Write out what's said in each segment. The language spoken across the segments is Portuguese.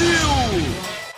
Brasil.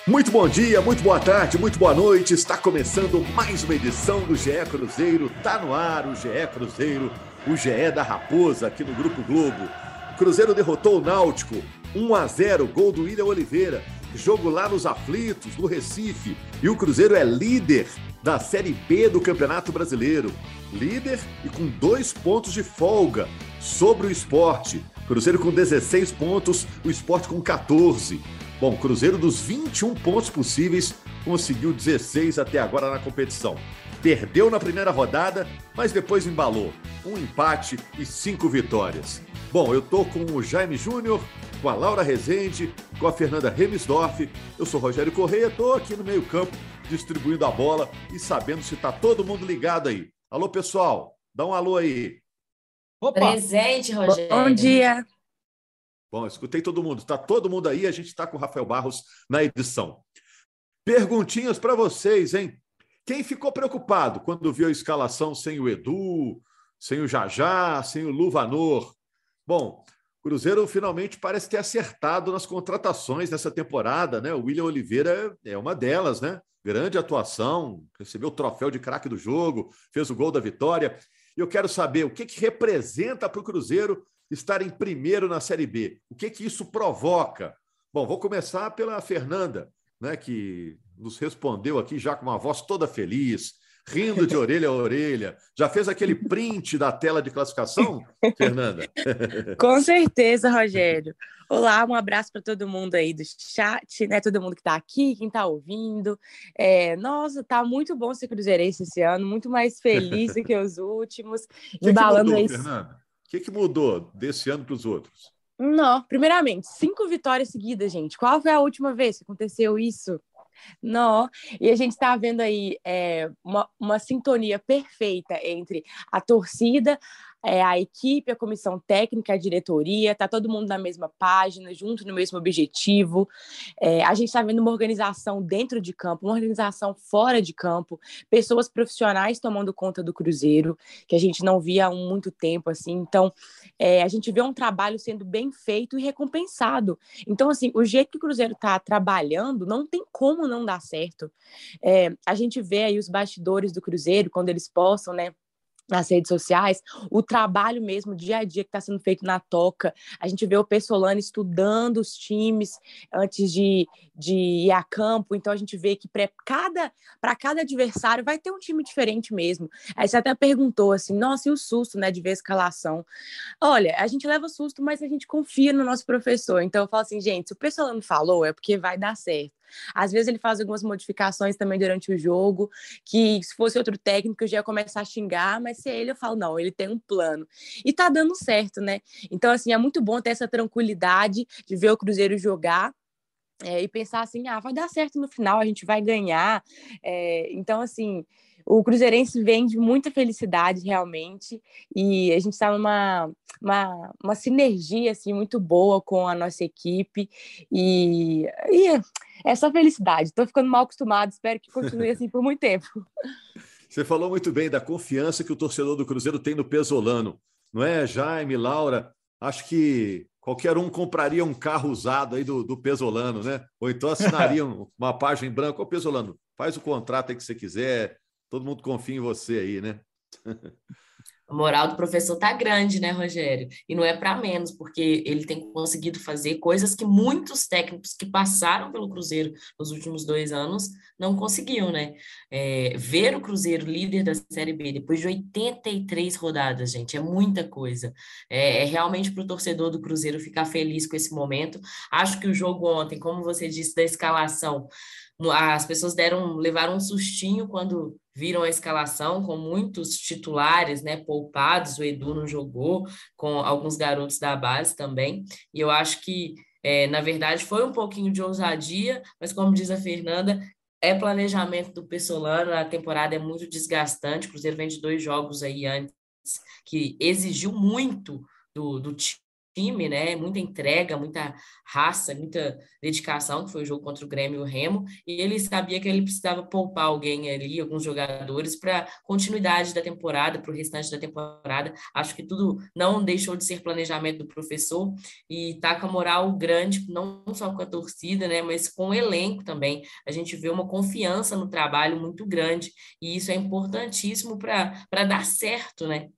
Muito bom dia, muito boa tarde, muito boa noite. Está começando mais uma edição do GE Cruzeiro. Tá no ar o GE Cruzeiro, o GE da Raposa aqui no Grupo Globo. O Cruzeiro derrotou o Náutico 1 a 0, gol do William Oliveira. Jogo lá nos aflitos, no Recife. E o Cruzeiro é líder da Série B do Campeonato Brasileiro. Líder e com dois pontos de folga sobre o esporte. Cruzeiro com 16 pontos, o esporte com 14. Bom, Cruzeiro dos 21 pontos possíveis conseguiu 16 até agora na competição. Perdeu na primeira rodada, mas depois embalou. Um empate e cinco vitórias. Bom, eu tô com o Jaime Júnior, com a Laura Rezende, com a Fernanda Remisdorf. Eu sou Rogério Correia, tô aqui no meio-campo distribuindo a bola e sabendo se tá todo mundo ligado aí. Alô, pessoal, dá um alô aí. Opa. Presente, Rogério. Bom dia. Bom, escutei todo mundo. Tá todo mundo aí, a gente está com o Rafael Barros na edição. Perguntinhas para vocês, hein? Quem ficou preocupado quando viu a escalação sem o Edu, sem o Jajá, sem o Luvanor? Bom, o Cruzeiro finalmente parece ter acertado nas contratações nessa temporada, né? O William Oliveira é uma delas, né? Grande atuação, recebeu o troféu de craque do jogo, fez o gol da vitória. E eu quero saber o que, que representa para o Cruzeiro estar em primeiro na Série B. O que, que isso provoca? Bom, vou começar pela Fernanda, né, que nos respondeu aqui já com uma voz toda feliz, rindo de orelha a orelha. Já fez aquele print da tela de classificação, Fernanda? Com certeza, Rogério. Olá, um abraço para todo mundo aí do chat, né? Todo mundo que está aqui, quem está ouvindo. É, nossa, tá muito bom ser cruzeirense esse ano, muito mais feliz do que os últimos. Embalando que mudou, esse... Fernanda? Que, que mudou desse ano para os outros? Não, primeiramente, cinco vitórias seguidas, gente. Qual foi a última vez que aconteceu isso? Não, e a gente está vendo aí é, uma, uma sintonia perfeita entre a torcida, é, a equipe, a comissão técnica, a diretoria, tá todo mundo na mesma página, junto no mesmo objetivo. É, a gente está vendo uma organização dentro de campo, uma organização fora de campo, pessoas profissionais tomando conta do Cruzeiro, que a gente não via há muito tempo, assim. Então, é, a gente vê um trabalho sendo bem feito e recompensado. Então, assim, o jeito que o Cruzeiro está trabalhando, não tem como não dar certo. É, a gente vê aí os bastidores do Cruzeiro, quando eles possam, né? Nas redes sociais, o trabalho mesmo, dia a dia que está sendo feito na toca. A gente vê o Pessolano estudando os times antes de, de ir a campo, então a gente vê que para cada, cada adversário vai ter um time diferente mesmo. Aí você até perguntou assim, nossa, e o susto né, de ver a escalação? Olha, a gente leva susto, mas a gente confia no nosso professor. Então eu falo assim, gente, se o Pessolano falou, é porque vai dar certo. Às vezes ele faz algumas modificações também durante o jogo, que se fosse outro técnico eu já ia começar a xingar, mas se é ele eu falo, não, ele tem um plano. E tá dando certo, né? Então, assim, é muito bom ter essa tranquilidade de ver o Cruzeiro jogar. É, e pensar assim, ah, vai dar certo no final, a gente vai ganhar. É, então, assim, o Cruzeirense vem de muita felicidade, realmente, e a gente está numa uma, uma sinergia assim, muito boa com a nossa equipe, e, e é só felicidade. Estou ficando mal acostumado, espero que continue assim por muito tempo. Você falou muito bem da confiança que o torcedor do Cruzeiro tem no Pesolano, não é, Jaime, Laura? Acho que qualquer um compraria um carro usado aí do, do Pesolano, né? Ou então assinaria uma página em branco. Ô, Pesolano, faz o contrato aí que você quiser, todo mundo confia em você aí, né? A moral do professor tá grande, né, Rogério? E não é para menos, porque ele tem conseguido fazer coisas que muitos técnicos que passaram pelo Cruzeiro nos últimos dois anos não conseguiam, né? É, ver o Cruzeiro líder da Série B depois de 83 rodadas, gente, é muita coisa. É, é realmente para o torcedor do Cruzeiro ficar feliz com esse momento. Acho que o jogo ontem, como você disse, da escalação, as pessoas deram, levaram um sustinho quando viram a escalação com muitos titulares, né, poupados, o Edu não jogou, com alguns garotos da base também, e eu acho que É, na verdade, foi um pouquinho de ousadia, mas como diz a Fernanda, é planejamento do Pessolano, a temporada é muito desgastante, o Cruzeiro vem de dois jogos aí antes, que exigiu muito do, do time, né? Muita entrega, muita raça, muita dedicação, que foi o jogo contra o Grêmio e o Remo, e ele sabia que ele precisava poupar alguém ali, alguns jogadores, para continuidade da temporada, para o restante da temporada. Acho que tudo não deixou de ser planejamento do professor e tá com a moral grande, não só com a torcida, né? Mas com o elenco também. A gente vê uma confiança no trabalho muito grande, e isso é importantíssimo para dar certo, né?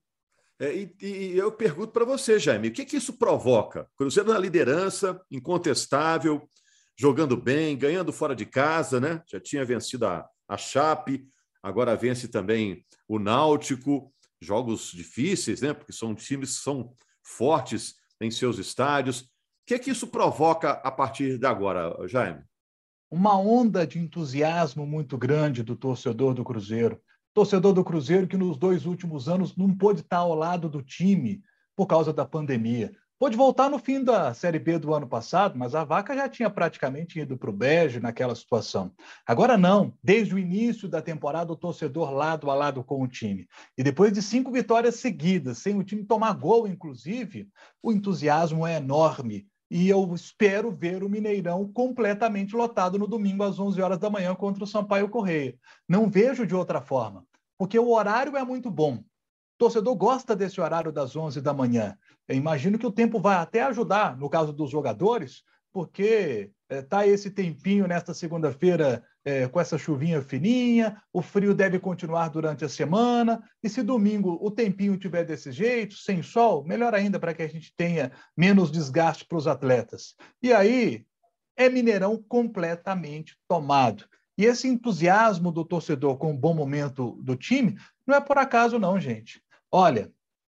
É, e, e, eu pergunto para você, Jaime, o que, que isso provoca? Cruzeiro na liderança, incontestável, jogando bem, ganhando fora de casa, né? Já tinha vencido a, a Chape, agora vence também o Náutico. Jogos difíceis, né? Porque são times que são fortes em seus estádios. O que, que isso provoca a partir de agora, Jaime? Uma onda de entusiasmo muito grande do torcedor do Cruzeiro torcedor do Cruzeiro que nos dois últimos anos não pôde estar ao lado do time por causa da pandemia. Pôde voltar no fim da Série B do ano passado, mas a vaca já tinha praticamente ido para o Bege naquela situação. Agora não, desde o início da temporada, o torcedor lado a lado com o time. E depois de cinco vitórias seguidas, sem o time tomar gol, inclusive, o entusiasmo é enorme. E eu espero ver o Mineirão completamente lotado no domingo às 11 horas da manhã contra o Sampaio Correia. Não vejo de outra forma, porque o horário é muito bom. O torcedor gosta desse horário das 11 da manhã. Eu imagino que o tempo vai até ajudar, no caso dos jogadores, porque está eh, esse tempinho nesta segunda-feira é, com essa chuvinha fininha, o frio deve continuar durante a semana, e se domingo o tempinho tiver desse jeito, sem sol, melhor ainda para que a gente tenha menos desgaste para os atletas. E aí é Mineirão completamente tomado. E esse entusiasmo do torcedor com o bom momento do time não é por acaso, não, gente. Olha,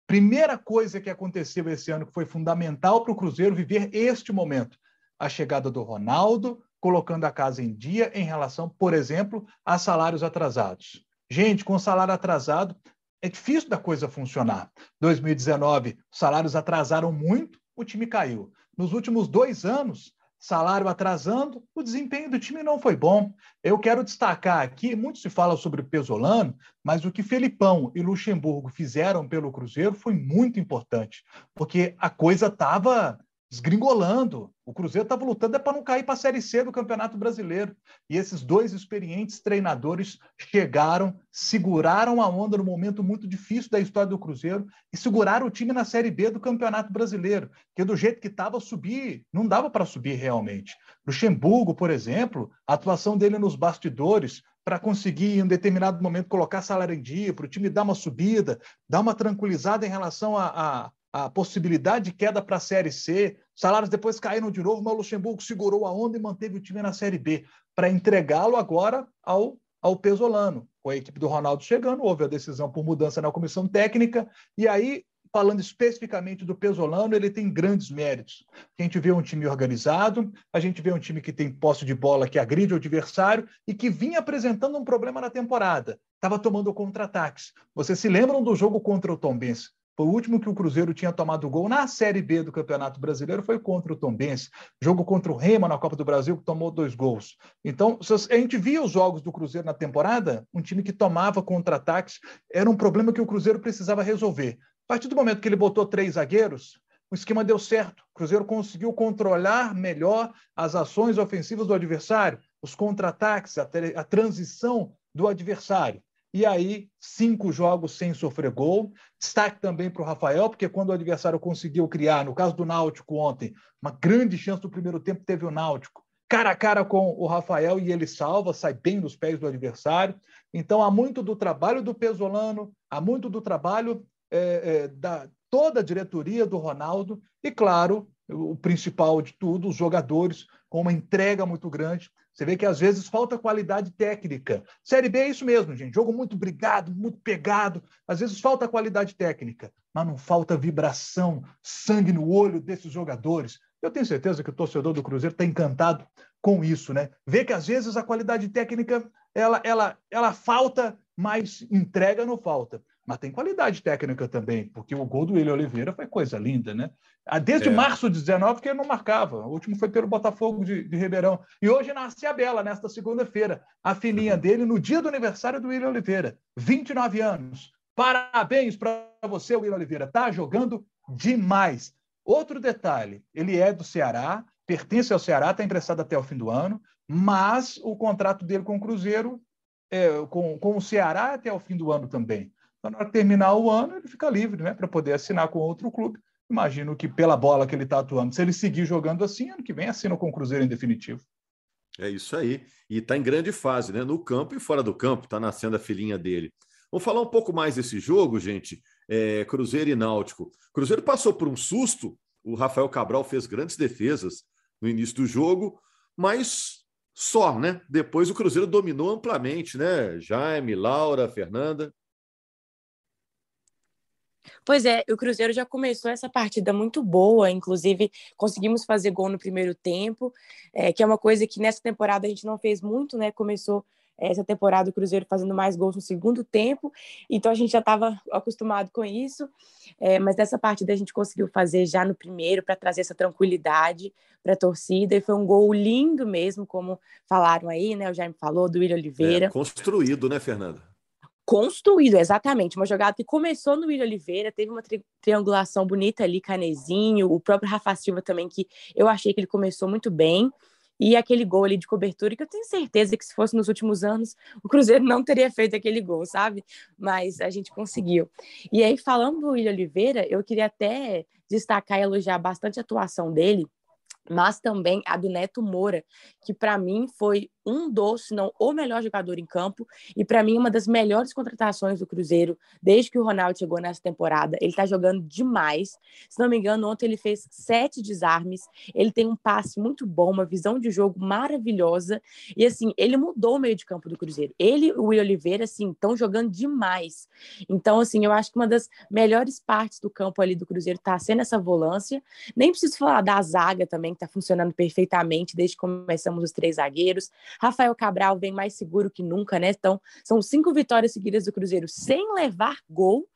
primeira coisa que aconteceu esse ano que foi fundamental para o Cruzeiro viver este momento a chegada do Ronaldo, colocando a casa em dia em relação, por exemplo, a salários atrasados. Gente, com salário atrasado, é difícil da coisa funcionar. 2019, salários atrasaram muito, o time caiu. Nos últimos dois anos, salário atrasando, o desempenho do time não foi bom. Eu quero destacar aqui, muito se fala sobre o Pesolano, mas o que Felipão e Luxemburgo fizeram pelo Cruzeiro foi muito importante, porque a coisa estava desgringolando. O Cruzeiro estava lutando é para não cair para a Série C do Campeonato Brasileiro. E esses dois experientes treinadores chegaram, seguraram a onda no momento muito difícil da história do Cruzeiro e seguraram o time na Série B do Campeonato Brasileiro, que do jeito que estava subir, não dava para subir realmente. Luxemburgo, por exemplo, a atuação dele nos bastidores para conseguir, em um determinado momento, colocar salário em dia, para o time dar uma subida, dar uma tranquilizada em relação a, a a possibilidade de queda para a Série C. Salários depois caíram de novo, mas o Luxemburgo segurou a onda e manteve o time na Série B para entregá-lo agora ao, ao Pesolano. Com a equipe do Ronaldo chegando, houve a decisão por mudança na comissão técnica, e aí, falando especificamente do Pesolano, ele tem grandes méritos. A gente vê um time organizado, a gente vê um time que tem posse de bola, que agride o adversário e que vinha apresentando um problema na temporada. Estava tomando contra-ataques. Vocês se lembram do jogo contra o Tombense? Foi o último que o Cruzeiro tinha tomado gol na Série B do Campeonato Brasileiro foi contra o Tombense. Jogo contra o Rema na Copa do Brasil, que tomou dois gols. Então, a gente via os jogos do Cruzeiro na temporada, um time que tomava contra-ataques, era um problema que o Cruzeiro precisava resolver. A partir do momento que ele botou três zagueiros, o esquema deu certo. O Cruzeiro conseguiu controlar melhor as ações ofensivas do adversário, os contra-ataques, a, a transição do adversário. E aí, cinco jogos sem sofrer gol. Destaque também para o Rafael, porque quando o adversário conseguiu criar, no caso do Náutico ontem, uma grande chance do primeiro tempo teve o Náutico, cara a cara com o Rafael e ele salva, sai bem nos pés do adversário. Então, há muito do trabalho do Pesolano, há muito do trabalho é, é, da toda a diretoria do Ronaldo e, claro, o principal de tudo, os jogadores com uma entrega muito grande. Você vê que às vezes falta qualidade técnica. Série B é isso mesmo, gente. Jogo muito brigado, muito pegado. Às vezes falta qualidade técnica, mas não falta vibração, sangue no olho desses jogadores. Eu tenho certeza que o torcedor do Cruzeiro está encantado com isso, né? Vê que às vezes a qualidade técnica ela, ela, ela falta, mas entrega não falta. Mas tem qualidade técnica também, porque o gol do William Oliveira foi coisa linda, né? Ah, desde é. março de 19 que ele não marcava. O último foi pelo Botafogo de, de Ribeirão. E hoje nasce a Bela, nesta segunda-feira. A filhinha uhum. dele no dia do aniversário do William Oliveira. 29 anos. Parabéns para você, William Oliveira. Tá jogando demais. Outro detalhe, ele é do Ceará, pertence ao Ceará, está emprestado até o fim do ano, mas o contrato dele com o Cruzeiro, é, com, com o Ceará até o fim do ano também. Então, na hora de terminar o ano, ele fica livre né, para poder assinar com outro clube. Imagino que pela bola que ele está atuando, se ele seguir jogando assim, ano que vem assina com o Cruzeiro em definitivo. É isso aí. E está em grande fase, né? No campo e fora do campo, está nascendo a filhinha dele. Vamos falar um pouco mais desse jogo, gente. É, Cruzeiro e Náutico. Cruzeiro passou por um susto. O Rafael Cabral fez grandes defesas no início do jogo, mas só, né? Depois o Cruzeiro dominou amplamente, né? Jaime, Laura, Fernanda. Pois é, o Cruzeiro já começou essa partida muito boa, inclusive conseguimos fazer gol no primeiro tempo, é, que é uma coisa que nessa temporada a gente não fez muito, né? Começou essa temporada o Cruzeiro fazendo mais gols no segundo tempo, então a gente já estava acostumado com isso, é, mas nessa partida a gente conseguiu fazer já no primeiro para trazer essa tranquilidade para a torcida, e foi um gol lindo mesmo, como falaram aí, né? O Jaime falou, do William Oliveira. É, construído, né, Fernanda? Construído, exatamente. Uma jogada que começou no William Oliveira, teve uma tri triangulação bonita ali, Canezinho, o próprio Rafa Silva também, que eu achei que ele começou muito bem. E aquele gol ali de cobertura, que eu tenho certeza que se fosse nos últimos anos, o Cruzeiro não teria feito aquele gol, sabe? Mas a gente conseguiu. E aí, falando do William Oliveira, eu queria até destacar e elogiar bastante a atuação dele, mas também a do Neto Moura, que para mim foi um dos, se não o melhor jogador em campo, e para mim uma das melhores contratações do Cruzeiro desde que o Ronaldo chegou nessa temporada. Ele está jogando demais. Se não me engano, ontem ele fez sete desarmes. Ele tem um passe muito bom, uma visão de jogo maravilhosa. E assim, ele mudou o meio de campo do Cruzeiro. Ele e o Will Oliveira, assim, estão jogando demais. Então, assim, eu acho que uma das melhores partes do campo ali do Cruzeiro está sendo essa volância. Nem preciso falar da zaga também, que está funcionando perfeitamente desde que começamos os três zagueiros. Rafael Cabral vem mais seguro que nunca, né? Então, são cinco vitórias seguidas do Cruzeiro sem levar gol.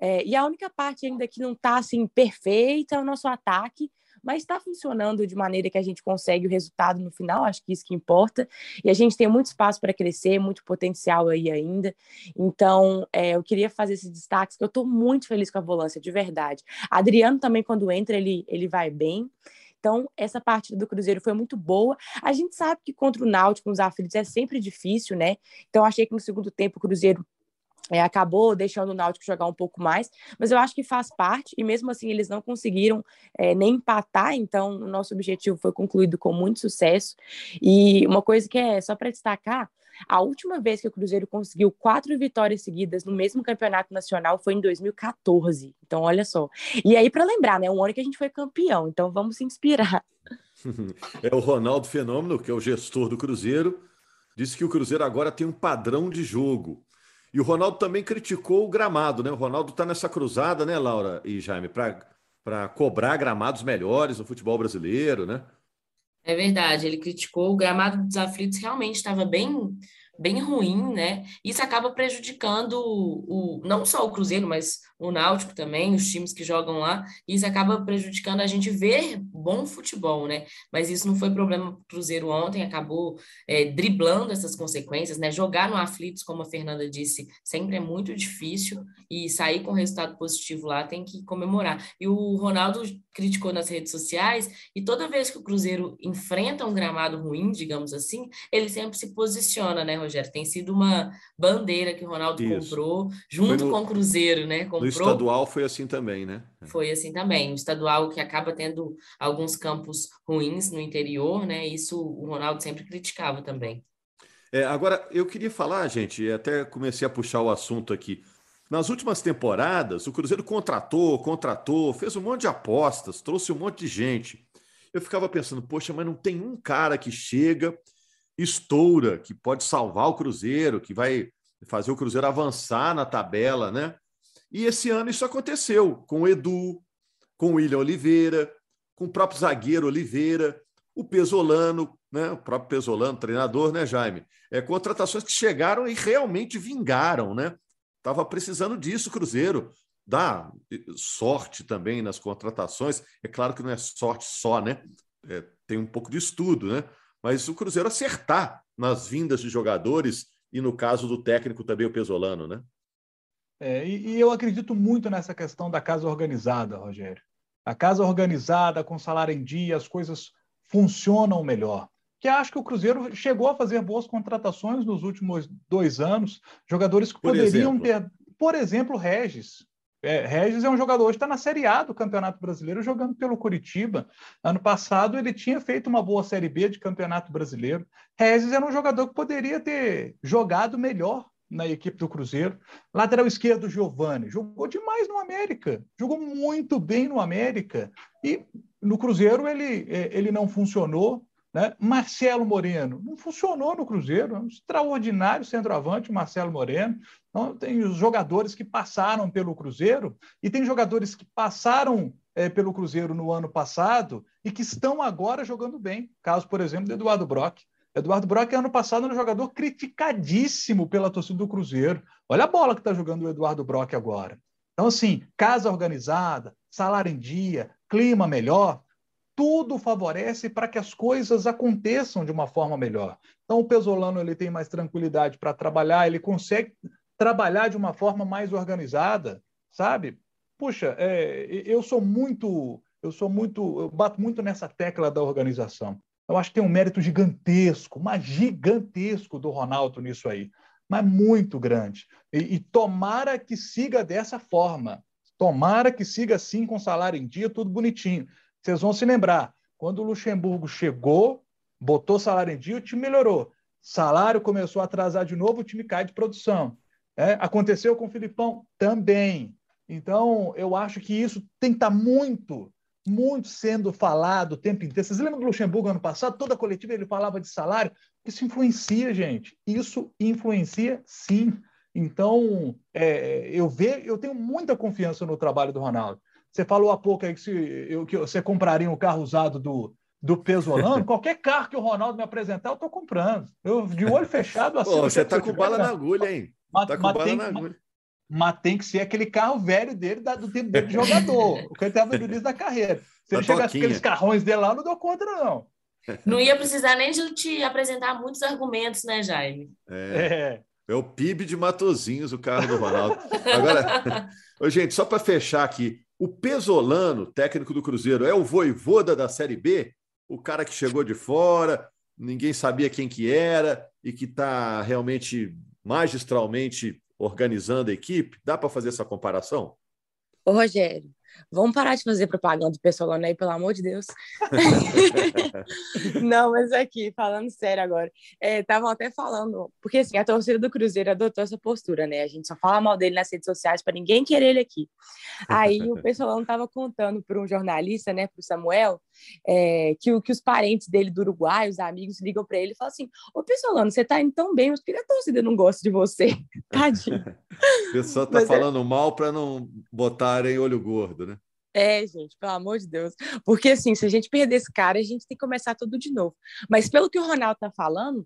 É, e a única parte ainda que não está assim perfeita é o nosso ataque, mas está funcionando de maneira que a gente consegue o resultado no final, acho que isso que importa. E a gente tem muito espaço para crescer, muito potencial aí ainda. Então, é, eu queria fazer esses destaques, que eu estou muito feliz com a volância, de verdade. Adriano também, quando entra, ele, ele vai bem. Então, essa partida do Cruzeiro foi muito boa. A gente sabe que contra o Náutico, os aflitos, é sempre difícil, né? Então, achei que no segundo tempo o Cruzeiro é, acabou deixando o Náutico jogar um pouco mais, mas eu acho que faz parte, e mesmo assim eles não conseguiram é, nem empatar, então o nosso objetivo foi concluído com muito sucesso. E uma coisa que é só para destacar: a última vez que o Cruzeiro conseguiu quatro vitórias seguidas no mesmo campeonato nacional foi em 2014. Então, olha só. E aí, para lembrar, né? Um ano que a gente foi campeão. Então, vamos se inspirar. É o Ronaldo Fenômeno, que é o gestor do Cruzeiro, disse que o Cruzeiro agora tem um padrão de jogo. E o Ronaldo também criticou o gramado, né? O Ronaldo está nessa cruzada, né, Laura e Jaime, para cobrar gramados melhores no futebol brasileiro, né? É verdade, ele criticou o gramado dos aflitos, realmente estava bem bem ruim, né? Isso acaba prejudicando o, o, não só o Cruzeiro, mas o Náutico também, os times que jogam lá, isso acaba prejudicando a gente ver bom futebol, né? Mas isso não foi problema para o Cruzeiro ontem, acabou é, driblando essas consequências, né? Jogar no aflitos, como a Fernanda disse, sempre é muito difícil, e sair com resultado positivo lá tem que comemorar. E o Ronaldo criticou nas redes sociais, e toda vez que o Cruzeiro enfrenta um gramado ruim, digamos assim, ele sempre se posiciona, né, Rogério? Tem sido uma bandeira que o Ronaldo Isso. comprou junto no, com o Cruzeiro, né? Comprou, no estadual foi assim também, né? Foi assim também. O estadual que acaba tendo alguns campos ruins no interior, né? Isso o Ronaldo sempre criticava também. É, agora, eu queria falar, gente, até comecei a puxar o assunto aqui. Nas últimas temporadas, o Cruzeiro contratou, contratou, fez um monte de apostas, trouxe um monte de gente. Eu ficava pensando, poxa, mas não tem um cara que chega estoura, que pode salvar o Cruzeiro, que vai fazer o Cruzeiro avançar na tabela, né? E esse ano isso aconteceu com o Edu, com o William Oliveira, com o próprio zagueiro Oliveira, o Pesolano, né? O próprio Pesolano, treinador, né, Jaime? É contratações que chegaram e realmente vingaram, né? Estava precisando disso, Cruzeiro. Dá sorte também nas contratações. É claro que não é sorte só, né? É, tem um pouco de estudo, né? Mas o Cruzeiro acertar nas vindas de jogadores e no caso do técnico também o Pesolano, né? É, e, e eu acredito muito nessa questão da casa organizada, Rogério. A casa organizada, com salário em dia, as coisas funcionam melhor que acho que o Cruzeiro chegou a fazer boas contratações nos últimos dois anos, jogadores que por poderiam exemplo. ter, por exemplo, Regis. É, Regis é um jogador hoje está na Série A do Campeonato Brasileiro jogando pelo Curitiba. Ano passado ele tinha feito uma boa Série B de Campeonato Brasileiro. Regis era um jogador que poderia ter jogado melhor na equipe do Cruzeiro. Lateral esquerdo, Giovani, jogou demais no América, jogou muito bem no América. E no Cruzeiro ele, é, ele não funcionou. Né? Marcelo Moreno não funcionou no Cruzeiro, é um extraordinário centroavante, Marcelo Moreno. Então, tem os jogadores que passaram pelo Cruzeiro e tem jogadores que passaram é, pelo Cruzeiro no ano passado e que estão agora jogando bem. Caso, por exemplo, do Eduardo Brock. Eduardo Brock, ano passado, era um jogador criticadíssimo pela torcida do Cruzeiro. Olha a bola que está jogando o Eduardo Brock agora. Então, assim, casa organizada, salário em dia, clima melhor, tudo favorece para que as coisas aconteçam de uma forma melhor. Então, o Pesolano ele tem mais tranquilidade para trabalhar, ele consegue trabalhar de uma forma mais organizada, sabe? Puxa, é, eu sou muito, eu sou muito, eu bato muito nessa tecla da organização. Eu acho que tem um mérito gigantesco, mas gigantesco do Ronaldo nisso aí, mas muito grande. E, e tomara que siga dessa forma. Tomara que siga assim, com salário em dia, tudo bonitinho. Vocês vão se lembrar, quando o Luxemburgo chegou, botou salário em dia, o time melhorou. Salário começou a atrasar de novo, o time cai de produção. É, aconteceu com o Filipão também. Então, eu acho que isso tem que estar tá muito, muito sendo falado o tempo inteiro. Vocês lembram do Luxemburgo ano passado? Toda coletiva ele falava de salário. Isso influencia, gente. Isso influencia, sim. Então, é, eu, ve, eu tenho muita confiança no trabalho do Ronaldo. Você falou há pouco aí que, se, eu, que você compraria um carro usado do, do Pesolano, qualquer carro que o Ronaldo me apresentar, eu estou comprando. Eu, de olho fechado, assim. Pô, você está com bala na agulha, hein? Está com bala tem, na agulha. Mas, tem que ser aquele carro velho dele, do tempo dele de jogador, o que ele estava no início da carreira. Se ele chegasse com aqueles carrões dele lá, eu não dou conta, não. Não ia precisar nem de te apresentar muitos argumentos, né, Jaime? É. é. É o PIB de Matozinhos, o carro do Ronaldo. Agora, gente, só para fechar aqui, o Pesolano, técnico do Cruzeiro, é o voivoda da Série B? O cara que chegou de fora, ninguém sabia quem que era e que está realmente magistralmente organizando a equipe? Dá para fazer essa comparação? Ô, Rogério, Vamos parar de fazer propaganda do Pessolano aí, pelo amor de Deus. Não, mas aqui, falando sério agora, estavam é, até falando, porque assim, a torcida do Cruzeiro adotou essa postura, né? A gente só fala mal dele nas redes sociais para ninguém querer ele aqui. Aí o Pessolano estava contando para um jornalista, né, para o Samuel, é, que, que os parentes dele do Uruguai, os amigos, ligam para ele e falam assim: Ô Pessolano, você está indo tão bem, mas por que a torcida não gosta de você? Tadinho. O pessoal está é falando é... mal para não botarem olho gordo né? É, gente, pelo amor de Deus. Porque, assim, se a gente perder esse cara, a gente tem que começar tudo de novo. Mas, pelo que o Ronaldo tá falando,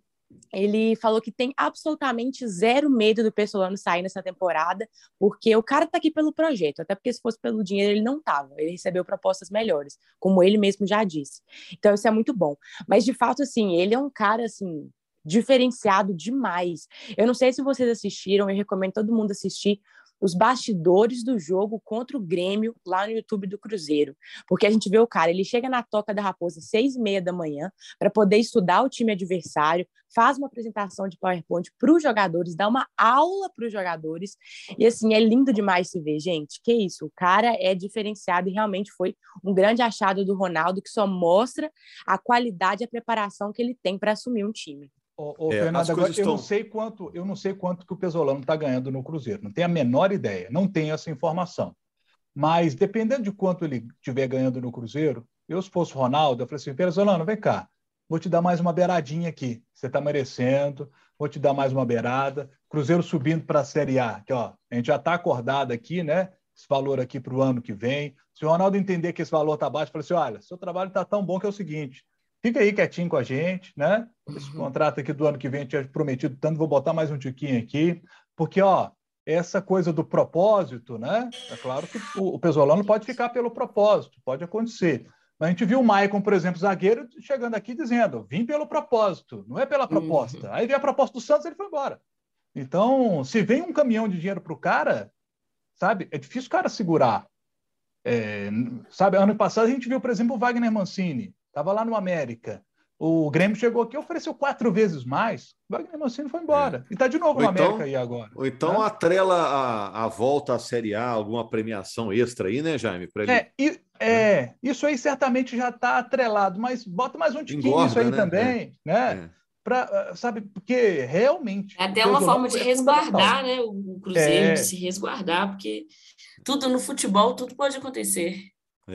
ele falou que tem absolutamente zero medo do Pessolano sair nessa temporada, porque o cara tá aqui pelo projeto, até porque se fosse pelo dinheiro ele não tava, ele recebeu propostas melhores, como ele mesmo já disse. Então isso é muito bom. Mas de fato assim, ele é um cara assim diferenciado demais. Eu não sei se vocês assistiram, eu recomendo todo mundo assistir os bastidores do jogo contra o Grêmio lá no YouTube do Cruzeiro. Porque a gente vê o cara, ele chega na Toca da Raposa às seis e meia da manhã para poder estudar o time adversário, faz uma apresentação de PowerPoint para os jogadores, dá uma aula para os jogadores. E assim, é lindo demais se ver, gente. Que isso, o cara é diferenciado e realmente foi um grande achado do Ronaldo que só mostra a qualidade e a preparação que ele tem para assumir um time. Ô, é, Fernando, agora, estão... eu não sei quanto, eu não sei quanto que o Pesolano está ganhando no Cruzeiro. Não tenho a menor ideia, não tenho essa informação. Mas dependendo de quanto ele estiver ganhando no Cruzeiro, eu se fosse o Ronaldo, eu falei assim, Pesolano, vem cá, vou te dar mais uma beiradinha aqui. Você está merecendo, vou te dar mais uma beirada. Cruzeiro subindo para a Série A, que ó, a gente já está acordado aqui, né? Esse valor aqui para o ano que vem. Se o Ronaldo entender que esse valor está baixo, fala assim: olha, seu trabalho está tão bom que é o seguinte: fica aí quietinho com a gente, né? Esse uhum. contrato aqui do ano que vem tinha prometido tanto, vou botar mais um tiquinho aqui, porque, ó, essa coisa do propósito, né? É claro que o, o Pesolano pode ficar pelo propósito, pode acontecer. Mas a gente viu o Maicon, por exemplo, zagueiro, chegando aqui dizendo: vim pelo propósito, não é pela uhum. proposta. Uhum. Aí veio a proposta do Santos ele foi embora. Então, se vem um caminhão de dinheiro para o cara, sabe, é difícil o cara segurar. É, sabe, ano passado a gente viu, por exemplo, o Wagner Mancini, estava lá no América. O Grêmio chegou aqui e ofereceu quatro vezes mais. O Wagner Mancini foi embora. É. E está de novo ou no então, América aí agora. Ou então né? atrela a, a volta à Série A, alguma premiação extra aí, né, Jaime? Ele... É, e, é, isso aí certamente já está atrelado, mas bota mais um tiquinho Engorda, isso aí né? também, é. né? É. Pra, sabe, porque realmente. É até uma forma de é resguardar, né? O Cruzeiro, de se resguardar, porque tudo no futebol, tudo pode acontecer.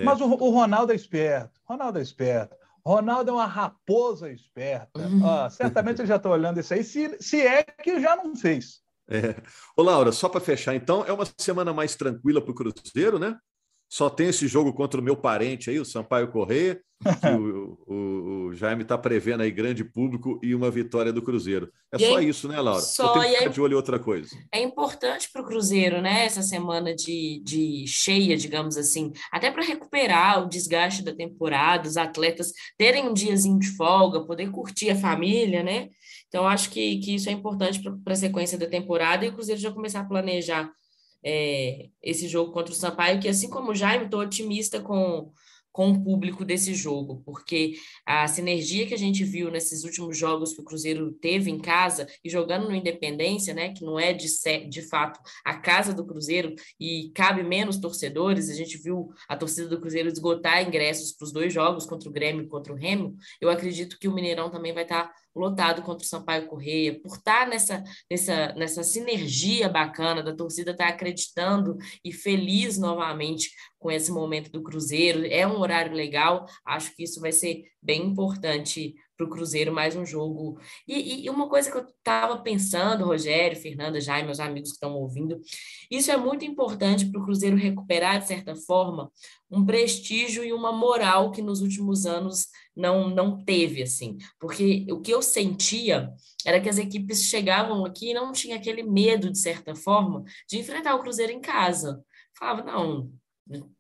Mas o, o Ronaldo é esperto. Ronaldo é esperto. Ronaldo é uma raposa esperta. Uhum. Ah, certamente ele já está olhando isso aí, se, se é que já não fez. É. Ô, Laura, só para fechar, então, é uma semana mais tranquila para o Cruzeiro, né? Só tem esse jogo contra o meu parente aí, o Sampaio Correia, que o, o, Jaime está prevendo aí grande público e uma vitória do Cruzeiro. É e só é, isso, né, Laura? Só, tem que ficar é, de olho em outra coisa. É importante para o Cruzeiro, né, essa semana de, de cheia, digamos assim, até para recuperar o desgaste da temporada, os atletas terem um diazinho de folga, poder curtir a família, né? Então, acho que, que isso é importante para a sequência da temporada e o Cruzeiro já começar a planejar é, esse jogo contra o Sampaio, que assim como o Jaime, estou otimista com, com o público desse jogo, porque a sinergia que a gente viu nesses últimos jogos que o Cruzeiro teve em casa e jogando no Independência, né, que não é de, de fato a casa do Cruzeiro e cabe menos torcedores, a gente viu a torcida do Cruzeiro esgotar ingressos para os dois jogos, contra o Grêmio e contra o Remo, eu acredito que o Mineirão também vai estar tá lotado contra o Sampaio Correia, por estar nessa, nessa, nessa sinergia bacana da torcida estar tá acreditando e feliz novamente com esse momento do Cruzeiro. É um horário legal, acho que isso vai ser bem importante para o Cruzeiro, mais um jogo. E, e, uma coisa que eu estava pensando, Rogério, Fernanda, Jaime, meus amigos que estão ouvindo, isso é muito importante para o Cruzeiro recuperar, de certa forma, um prestígio e uma moral que nos últimos anos não, não teve, assim. Porque o que eu sentia era que as equipes chegavam aqui e não tinha aquele medo, de certa forma, de enfrentar o Cruzeiro em casa. Falava, não,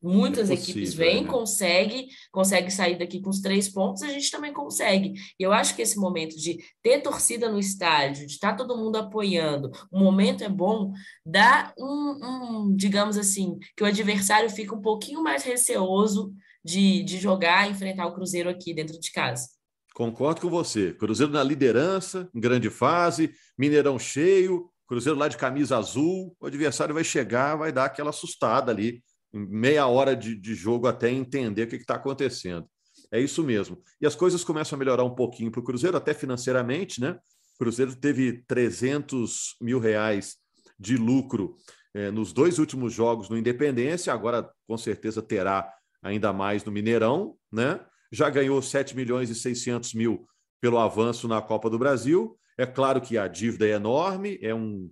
Muitas é possível, equipes vêm, né? consegue, consegue sair daqui com os três pontos, a gente também consegue. E eu acho que esse momento de ter torcida no estádio, de estar todo mundo apoiando, o momento é bom, dá um, um digamos assim, que o adversário fica um pouquinho mais receoso de, de jogar e enfrentar o Cruzeiro aqui dentro de casa. Concordo com você. Cruzeiro na liderança, em grande fase, Mineirão cheio, Cruzeiro lá de camisa azul, o adversário vai chegar, vai dar aquela assustada ali meia hora de, de jogo até entender o que está acontecendo. É isso mesmo. E as coisas começam a melhorar um pouquinho para o Cruzeiro, até financeiramente, né? O Cruzeiro teve 300 mil reais de lucro eh, nos dois últimos jogos no Independência, agora com certeza terá ainda mais no Mineirão, né? Já ganhou 7 milhões e 600 mil pelo avanço na Copa do Brasil. É claro que a dívida é enorme, é um,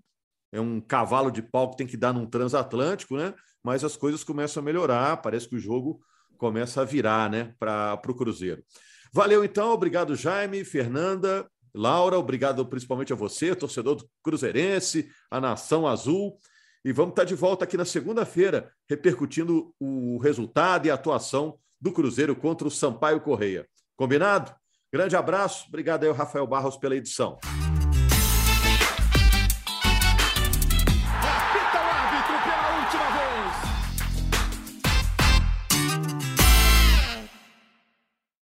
é um cavalo de pau que tem que dar num transatlântico, né? mas as coisas começam a melhorar, parece que o jogo começa a virar né, para o Cruzeiro. Valeu então, obrigado Jaime, Fernanda, Laura, obrigado principalmente a você, torcedor do Cruzeirense, a Nação Azul. E vamos estar de volta aqui na segunda-feira, repercutindo o resultado e a atuação do Cruzeiro contra o Sampaio Correia. Combinado? Grande abraço, obrigado aí Rafael Barros pela edição.